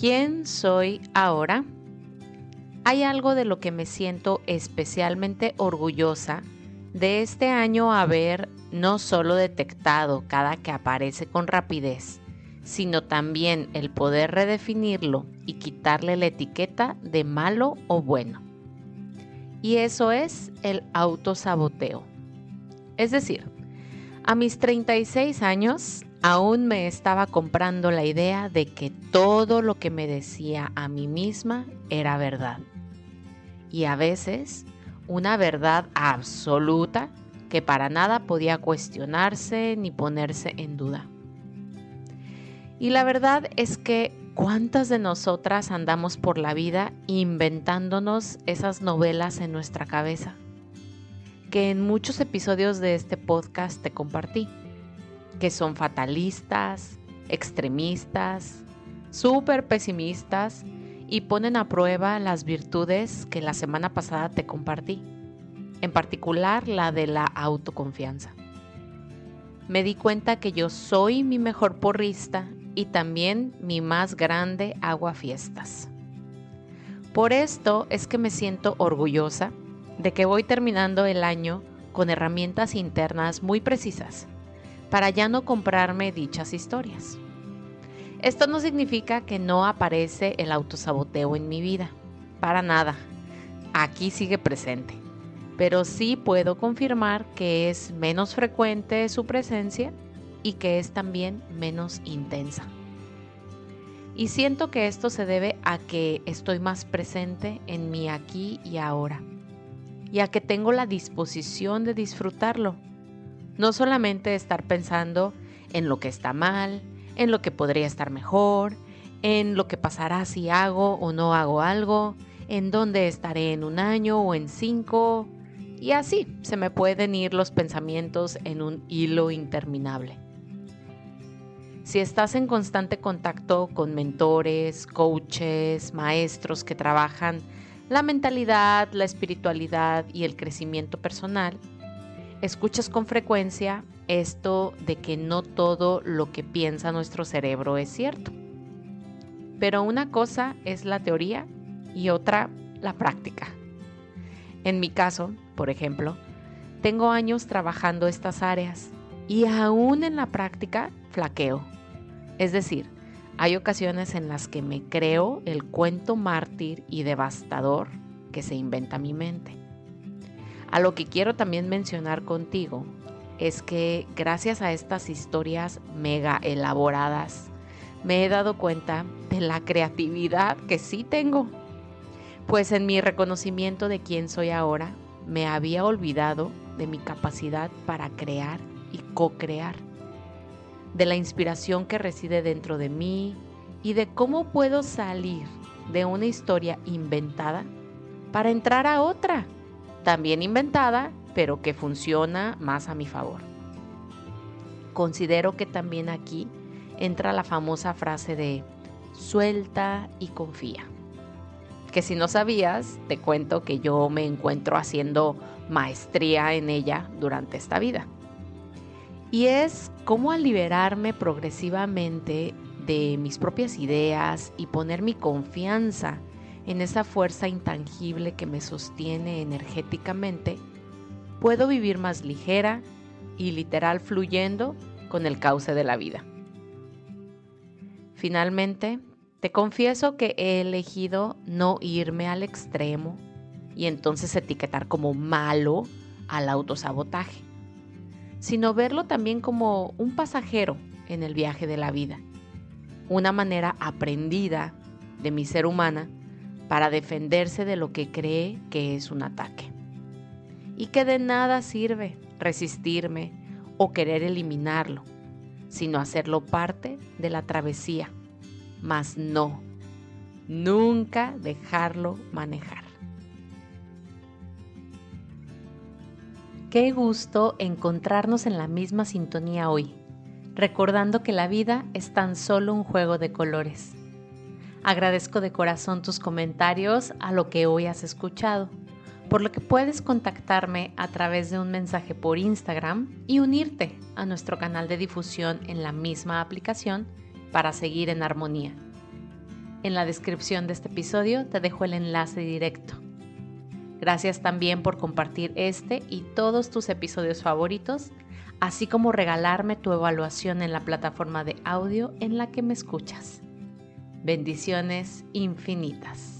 ¿Quién soy ahora? Hay algo de lo que me siento especialmente orgullosa de este año haber no solo detectado cada que aparece con rapidez, sino también el poder redefinirlo y quitarle la etiqueta de malo o bueno. Y eso es el autosaboteo. Es decir, a mis 36 años aún me estaba comprando la idea de que todo lo que me decía a mí misma era verdad. Y a veces una verdad absoluta que para nada podía cuestionarse ni ponerse en duda. Y la verdad es que cuántas de nosotras andamos por la vida inventándonos esas novelas en nuestra cabeza, que en muchos episodios de este podcast te compartí que son fatalistas, extremistas, súper pesimistas y ponen a prueba las virtudes que la semana pasada te compartí, en particular la de la autoconfianza. Me di cuenta que yo soy mi mejor porrista y también mi más grande aguafiestas. Por esto es que me siento orgullosa de que voy terminando el año con herramientas internas muy precisas para ya no comprarme dichas historias. Esto no significa que no aparece el autosaboteo en mi vida, para nada. Aquí sigue presente, pero sí puedo confirmar que es menos frecuente su presencia y que es también menos intensa. Y siento que esto se debe a que estoy más presente en mi aquí y ahora, y a que tengo la disposición de disfrutarlo no solamente estar pensando en lo que está mal, en lo que podría estar mejor, en lo que pasará si hago o no hago algo, en dónde estaré en un año o en cinco, y así se me pueden ir los pensamientos en un hilo interminable. Si estás en constante contacto con mentores, coaches, maestros que trabajan la mentalidad, la espiritualidad y el crecimiento personal, escuchas con frecuencia esto de que no todo lo que piensa nuestro cerebro es cierto. Pero una cosa es la teoría y otra la práctica. En mi caso, por ejemplo, tengo años trabajando estas áreas y aún en la práctica flaqueo. Es decir, hay ocasiones en las que me creo el cuento mártir y devastador que se inventa mi mente. A lo que quiero también mencionar contigo es que gracias a estas historias mega elaboradas, me he dado cuenta de la creatividad que sí tengo. Pues en mi reconocimiento de quién soy ahora, me había olvidado de mi capacidad para crear y co-crear, de la inspiración que reside dentro de mí y de cómo puedo salir de una historia inventada para entrar a otra también inventada, pero que funciona más a mi favor. Considero que también aquí entra la famosa frase de suelta y confía. Que si no sabías, te cuento que yo me encuentro haciendo maestría en ella durante esta vida. Y es cómo al liberarme progresivamente de mis propias ideas y poner mi confianza en esa fuerza intangible que me sostiene energéticamente, puedo vivir más ligera y literal fluyendo con el cauce de la vida. Finalmente, te confieso que he elegido no irme al extremo y entonces etiquetar como malo al autosabotaje, sino verlo también como un pasajero en el viaje de la vida, una manera aprendida de mi ser humana para defenderse de lo que cree que es un ataque. Y que de nada sirve resistirme o querer eliminarlo, sino hacerlo parte de la travesía, mas no, nunca dejarlo manejar. Qué gusto encontrarnos en la misma sintonía hoy, recordando que la vida es tan solo un juego de colores Agradezco de corazón tus comentarios a lo que hoy has escuchado, por lo que puedes contactarme a través de un mensaje por Instagram y unirte a nuestro canal de difusión en la misma aplicación para seguir en armonía. En la descripción de este episodio te dejo el enlace directo. Gracias también por compartir este y todos tus episodios favoritos, así como regalarme tu evaluación en la plataforma de audio en la que me escuchas. Bendiciones infinitas.